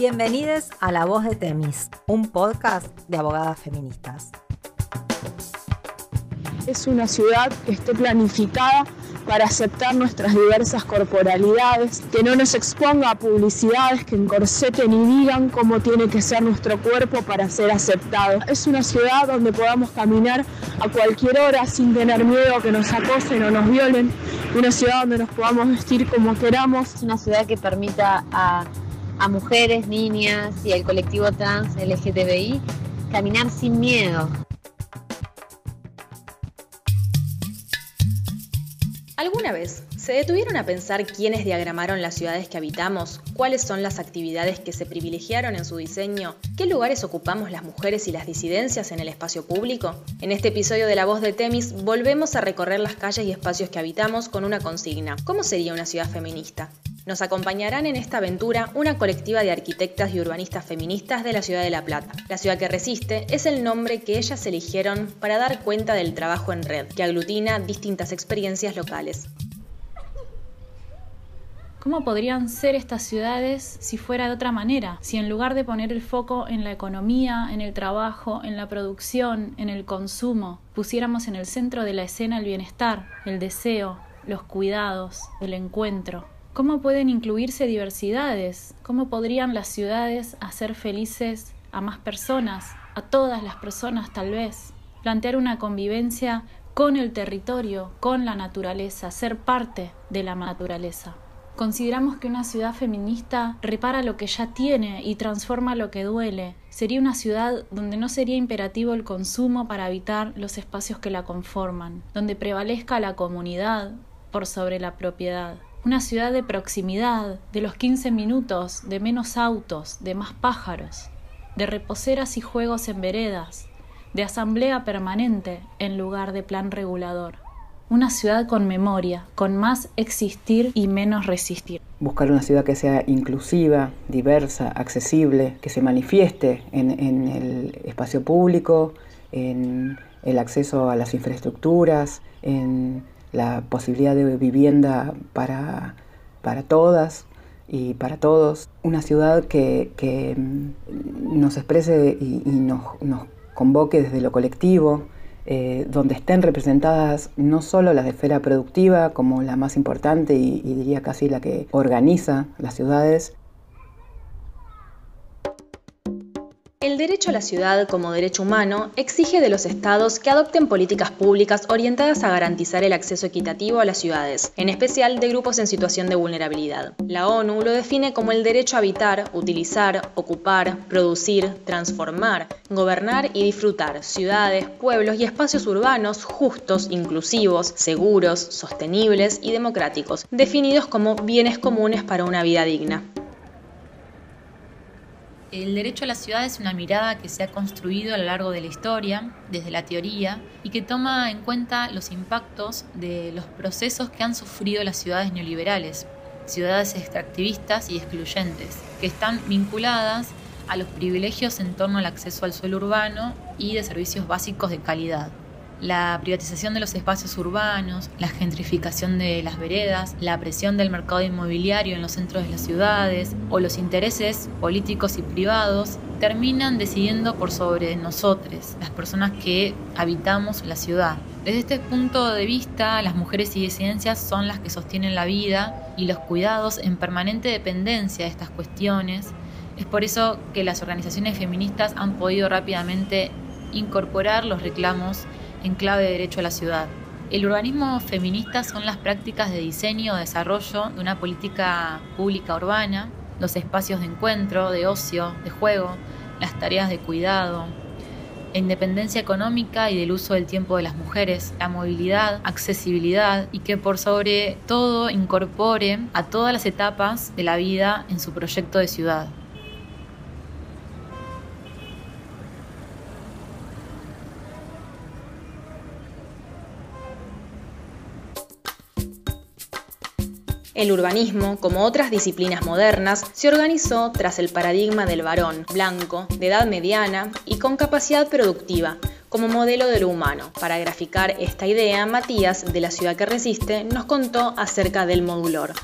Bienvenidos a La Voz de Temis, un podcast de abogadas feministas. Es una ciudad que esté planificada para aceptar nuestras diversas corporalidades, que no nos exponga a publicidades que encorseten y digan cómo tiene que ser nuestro cuerpo para ser aceptado. Es una ciudad donde podamos caminar a cualquier hora sin tener miedo a que nos acosen o nos violen, una ciudad donde nos podamos vestir como queramos. Es una ciudad que permita a a mujeres, niñas y al colectivo trans LGTBI caminar sin miedo. ¿Alguna vez se detuvieron a pensar quiénes diagramaron las ciudades que habitamos? ¿Cuáles son las actividades que se privilegiaron en su diseño? ¿Qué lugares ocupamos las mujeres y las disidencias en el espacio público? En este episodio de La Voz de Temis volvemos a recorrer las calles y espacios que habitamos con una consigna. ¿Cómo sería una ciudad feminista? Nos acompañarán en esta aventura una colectiva de arquitectas y urbanistas feministas de la ciudad de La Plata. La ciudad que resiste es el nombre que ellas eligieron para dar cuenta del trabajo en red, que aglutina distintas experiencias locales. ¿Cómo podrían ser estas ciudades si fuera de otra manera? Si en lugar de poner el foco en la economía, en el trabajo, en la producción, en el consumo, pusiéramos en el centro de la escena el bienestar, el deseo, los cuidados, el encuentro. ¿Cómo pueden incluirse diversidades? ¿Cómo podrían las ciudades hacer felices a más personas, a todas las personas tal vez? Plantear una convivencia con el territorio, con la naturaleza, ser parte de la naturaleza. Consideramos que una ciudad feminista repara lo que ya tiene y transforma lo que duele. Sería una ciudad donde no sería imperativo el consumo para habitar los espacios que la conforman, donde prevalezca la comunidad por sobre la propiedad. Una ciudad de proximidad, de los 15 minutos, de menos autos, de más pájaros, de reposeras y juegos en veredas, de asamblea permanente en lugar de plan regulador. Una ciudad con memoria, con más existir y menos resistir. Buscar una ciudad que sea inclusiva, diversa, accesible, que se manifieste en, en el espacio público, en el acceso a las infraestructuras, en la posibilidad de vivienda para, para todas y para todos. Una ciudad que, que mm, nos exprese y, nos, convoque desde lo colectivo, eh, donde estén representadas no solo las de esfera productiva como la más importante y diría casi la que organiza las ciudades, El derecho a la ciudad como derecho humano exige de los estados que adopten políticas públicas orientadas a garantizar el acceso equitativo a las ciudades, en especial de grupos en situación de vulnerabilidad. La ONU lo define como el derecho a habitar, utilizar, ocupar, producir, transformar, gobernar y disfrutar ciudades, pueblos y espacios urbanos justos, inclusivos, seguros, sostenibles y democráticos, definidos como bienes comunes para una vida digna. El derecho a la ciudad es una mirada que se ha construido a lo largo de la historia, desde la teoría, y que toma en cuenta los impactos de los procesos que han sufrido las ciudades neoliberales, ciudades extractivistas y excluyentes, que están vinculadas a los privilegios en torno al acceso al suelo urbano y de servicios básicos de calidad la privatización de los espacios urbanos, la gentrificación de las veredas, la presión del mercado inmobiliario en los centros de las ciudades o los intereses políticos y privados terminan decidiendo por sobre nosotros, las personas que habitamos la ciudad. Desde este punto de vista, las mujeres y disidencias son las que sostienen la vida y los cuidados en permanente dependencia de estas cuestiones. Es por eso que las organizaciones feministas han podido rápidamente incorporar los reclamos en clave de derecho a la ciudad. El urbanismo feminista son las prácticas de diseño o desarrollo de una política pública urbana, los espacios de encuentro, de ocio, de juego, las tareas de cuidado, la independencia económica y del uso del tiempo de las mujeres, la movilidad, accesibilidad y que por sobre todo incorpore a todas las etapas de la vida en su proyecto de ciudad. El urbanismo, como otras disciplinas modernas, se organizó tras el paradigma del varón, blanco, de edad mediana y con capacidad productiva, como modelo de lo humano. Para graficar esta idea, Matías, de la ciudad que resiste, nos contó acerca del modulor.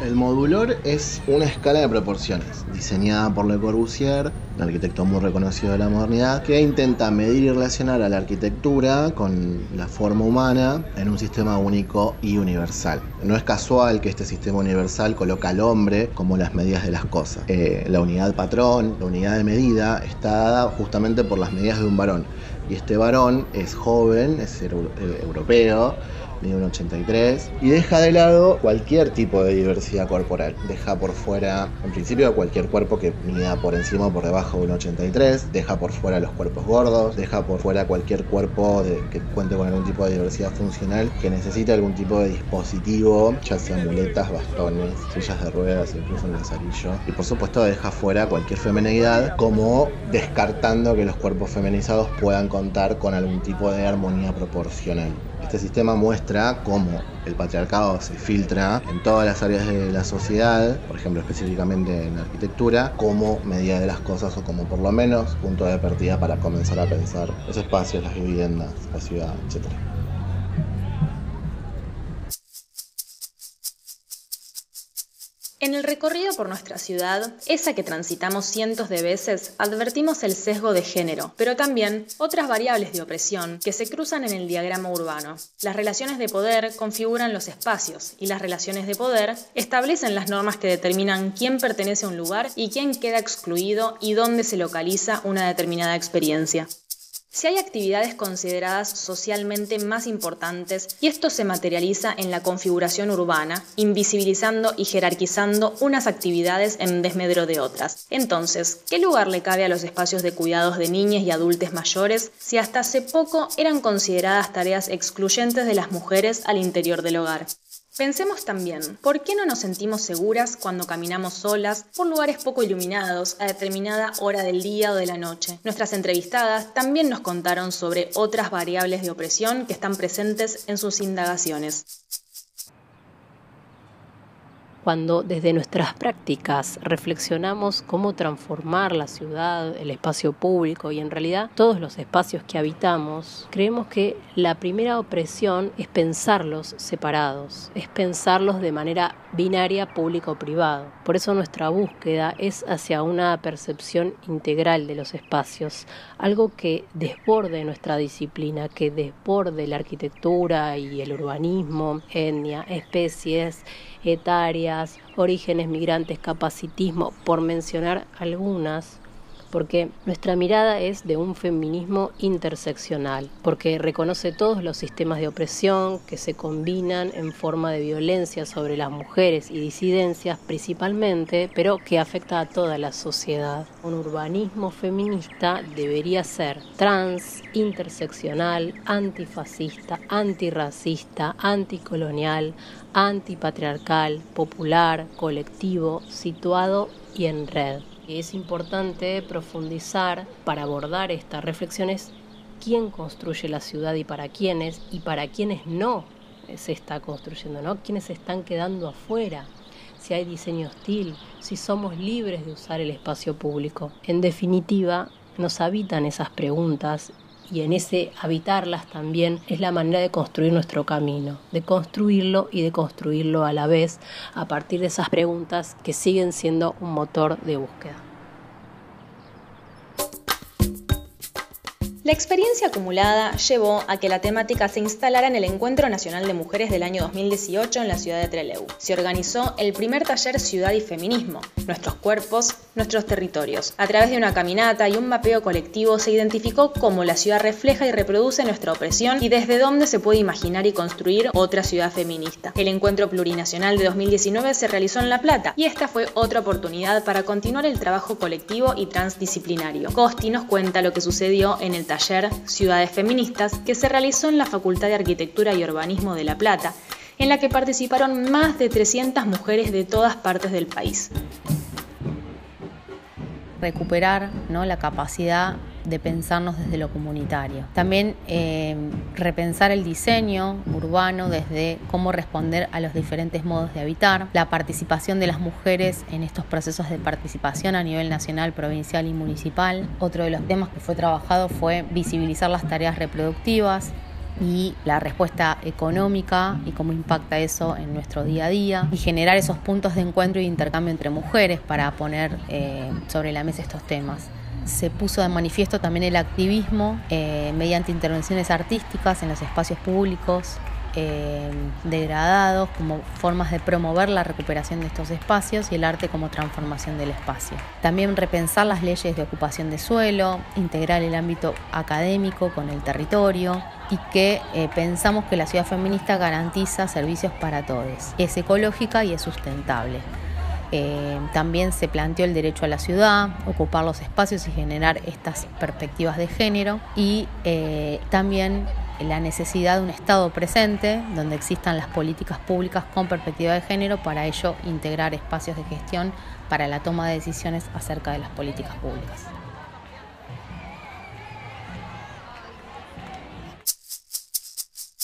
El modulor es una escala de proporciones, diseñada por Le Corbusier, un arquitecto muy reconocido de la modernidad, que intenta medir y relacionar a la arquitectura con la forma humana en un sistema único y universal. No es casual que este sistema universal coloca al hombre como las medidas de las cosas. Eh, la unidad patrón, la unidad de medida, está dada justamente por las medidas de un varón. Y este varón es joven, es eh, europeo, mide un 83 y deja de lado cualquier tipo de diversidad corporal. Deja por fuera, en principio, cualquier cuerpo que mida por encima o por debajo de un 83, deja por fuera los cuerpos gordos, deja por fuera cualquier cuerpo que cuente con algún tipo de diversidad funcional que necesite algún tipo de dispositivo, ya sea muletas, bastones, sillas de ruedas, incluso un lazarillo. Y por supuesto deja fuera cualquier femenidad como descartando que los cuerpos feminizados puedan contar con algún tipo de armonía proporcional. Este sistema muestra cómo el patriarcado se filtra en todas las áreas de la sociedad, por ejemplo específicamente en la arquitectura, como medida de las cosas o como por lo menos punto de partida para comenzar a pensar los espacios, las viviendas, la ciudad, etc. En el recorrido por nuestra ciudad, esa que transitamos cientos de veces, advertimos el sesgo de género, pero también otras variables de opresión que se cruzan en el diagrama urbano. Las relaciones de poder configuran los espacios y las relaciones de poder establecen las normas que determinan quién pertenece a un lugar y quién queda excluido y dónde se localiza una determinada experiencia. Si hay actividades consideradas socialmente más importantes y esto se materializa en la configuración urbana, invisibilizando y jerarquizando unas actividades en desmedro de otras. Entonces, ¿qué lugar le cabe a los espacios de cuidados de niñas y adultos mayores si hasta hace poco eran consideradas tareas excluyentes de las mujeres al interior del hogar? Pensemos también, ¿por qué no nos sentimos seguras cuando caminamos solas por lugares poco iluminados a determinada hora del día o de la noche? Nuestras entrevistadas también nos contaron sobre otras variables de opresión que están presentes en sus indagaciones cuando desde nuestras prácticas reflexionamos cómo transformar la ciudad, el espacio público y en realidad todos los espacios que habitamos, creemos que la primera opresión es pensarlos separados, es pensarlos de manera binaria público privado. Por eso nuestra búsqueda es hacia una percepción integral de los espacios, algo que desborde nuestra disciplina, que desborde la arquitectura y el urbanismo, etnia, especies, etarias, orígenes migrantes, capacitismo, por mencionar algunas, porque nuestra mirada es de un feminismo interseccional, porque reconoce todos los sistemas de opresión que se combinan en forma de violencia sobre las mujeres y disidencias principalmente, pero que afecta a toda la sociedad. Un urbanismo feminista debería ser trans, interseccional, antifascista, antirracista, anticolonial, antipatriarcal, popular, colectivo, situado y en red. Es importante profundizar para abordar estas reflexiones quién construye la ciudad y para quiénes y para quiénes no se está construyendo, ¿no? Quiénes se están quedando afuera, si hay diseño hostil, si somos libres de usar el espacio público. En definitiva, nos habitan esas preguntas y en ese habitarlas también es la manera de construir nuestro camino, de construirlo y de construirlo a la vez a partir de esas preguntas que siguen siendo un motor de búsqueda. La experiencia acumulada llevó a que la temática se instalara en el Encuentro Nacional de Mujeres del año 2018 en la ciudad de Trelew. Se organizó el primer taller Ciudad y Feminismo, Nuestros Cuerpos, Nuestros Territorios. A través de una caminata y un mapeo colectivo se identificó cómo la ciudad refleja y reproduce nuestra opresión y desde dónde se puede imaginar y construir otra ciudad feminista. El Encuentro Plurinacional de 2019 se realizó en La Plata y esta fue otra oportunidad para continuar el trabajo colectivo y transdisciplinario. Costi nos cuenta lo que sucedió en el taller Ciudades Feministas que se realizó en la Facultad de Arquitectura y Urbanismo de La Plata, en la que participaron más de 300 mujeres de todas partes del país. Recuperar ¿no? la capacidad de pensarnos desde lo comunitario. También eh, repensar el diseño urbano desde cómo responder a los diferentes modos de habitar, la participación de las mujeres en estos procesos de participación a nivel nacional, provincial y municipal. Otro de los temas que fue trabajado fue visibilizar las tareas reproductivas, y la respuesta económica y cómo impacta eso en nuestro día a día y generar esos puntos de encuentro y intercambio entre mujeres para poner eh, sobre la mesa estos temas. Se puso de manifiesto también el activismo eh, mediante intervenciones artísticas en los espacios públicos, eh, degradados como formas de promover la recuperación de estos espacios y el arte como transformación del espacio. También repensar las leyes de ocupación de suelo, integrar el ámbito académico con el territorio y que eh, pensamos que la ciudad feminista garantiza servicios para todos, es ecológica y es sustentable. Eh, también se planteó el derecho a la ciudad, ocupar los espacios y generar estas perspectivas de género y también la necesidad de un Estado presente donde existan las políticas públicas con perspectiva de género, para ello integrar espacios de gestión para la toma de decisiones acerca de las políticas públicas.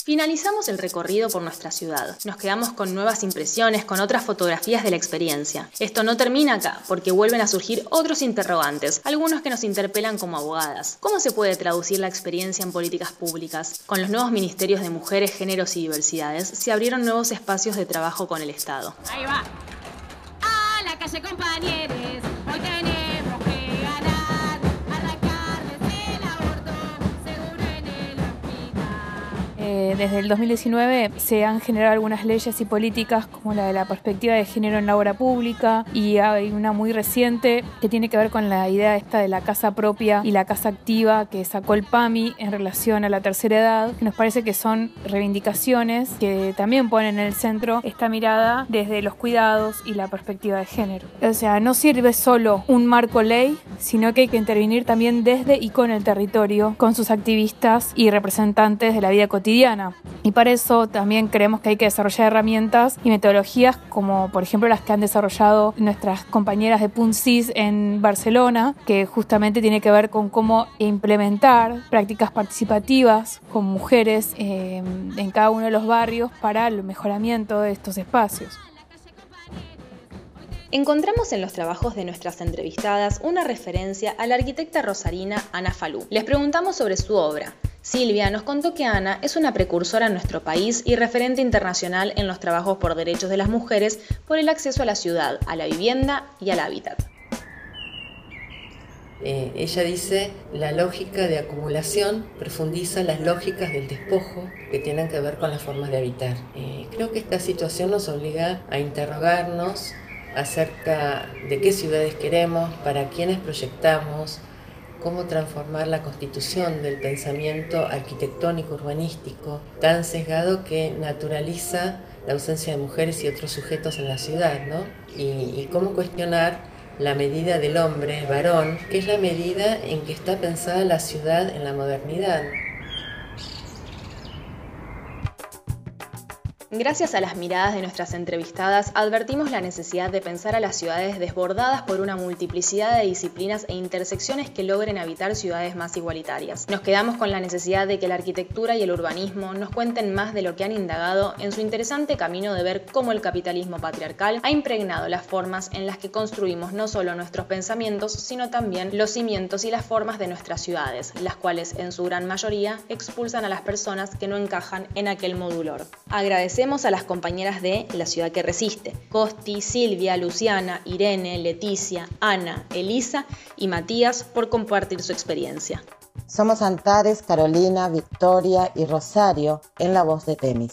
Finalizamos el recorrido por nuestra ciudad. Nos quedamos con nuevas impresiones, con otras fotografías de la experiencia. Esto no termina acá, porque vuelven a surgir otros interrogantes, algunos que nos interpelan como abogadas. ¿Cómo se puede traducir la experiencia en políticas públicas? Con los nuevos ministerios de mujeres, géneros y diversidades, se abrieron nuevos espacios de trabajo con el Estado. Ahí va. A la calle, compañeros. Eh, desde el 2019 se han generado algunas leyes y políticas como la de la perspectiva de género en la obra pública y hay una muy reciente que tiene que ver con la idea esta de la casa propia y la casa activa que sacó el PAMI en relación a la tercera edad, que nos parece que son reivindicaciones que también ponen en el centro esta mirada desde los cuidados y la perspectiva de género. O sea, no sirve solo un marco ley, sino que hay que intervenir también desde y con el territorio, con sus activistas y representantes de la vida cotidiana. Y para eso también creemos que hay que desarrollar herramientas y metodologías como por ejemplo las que han desarrollado nuestras compañeras de PUNCIS en Barcelona, que justamente tiene que ver con cómo implementar prácticas participativas con mujeres eh, en cada uno de los barrios para el mejoramiento de estos espacios. Encontramos en los trabajos de nuestras entrevistadas una referencia a la arquitecta rosarina Ana Falú. Les preguntamos sobre su obra. Silvia nos contó que Ana es una precursora en nuestro país y referente internacional en los trabajos por derechos de las mujeres por el acceso a la ciudad, a la vivienda y al hábitat. Eh, ella dice, la lógica de acumulación profundiza las lógicas del despojo que tienen que ver con las formas de habitar. Eh, creo que esta situación nos obliga a interrogarnos acerca de qué ciudades queremos, para quiénes proyectamos, cómo transformar la constitución del pensamiento arquitectónico urbanístico tan sesgado que naturaliza la ausencia de mujeres y otros sujetos en la ciudad, ¿no? Y, y cómo cuestionar la medida del hombre, varón, que es la medida en que está pensada la ciudad en la modernidad. Gracias a las miradas de nuestras entrevistadas, advertimos la necesidad de pensar a las ciudades desbordadas por una multiplicidad de disciplinas e intersecciones que logren habitar ciudades más igualitarias. Nos quedamos con la necesidad de que la arquitectura y el urbanismo nos cuenten más de lo que han indagado en su interesante camino de ver cómo el capitalismo patriarcal ha impregnado las formas en las que construimos no solo nuestros pensamientos, sino también los cimientos y las formas de nuestras ciudades, las cuales en su gran mayoría expulsan a las personas que no encajan en aquel modulor. A las compañeras de La Ciudad que Resiste, Costi, Silvia, Luciana, Irene, Leticia, Ana, Elisa y Matías por compartir su experiencia. Somos Antares, Carolina, Victoria y Rosario en La Voz de Temis.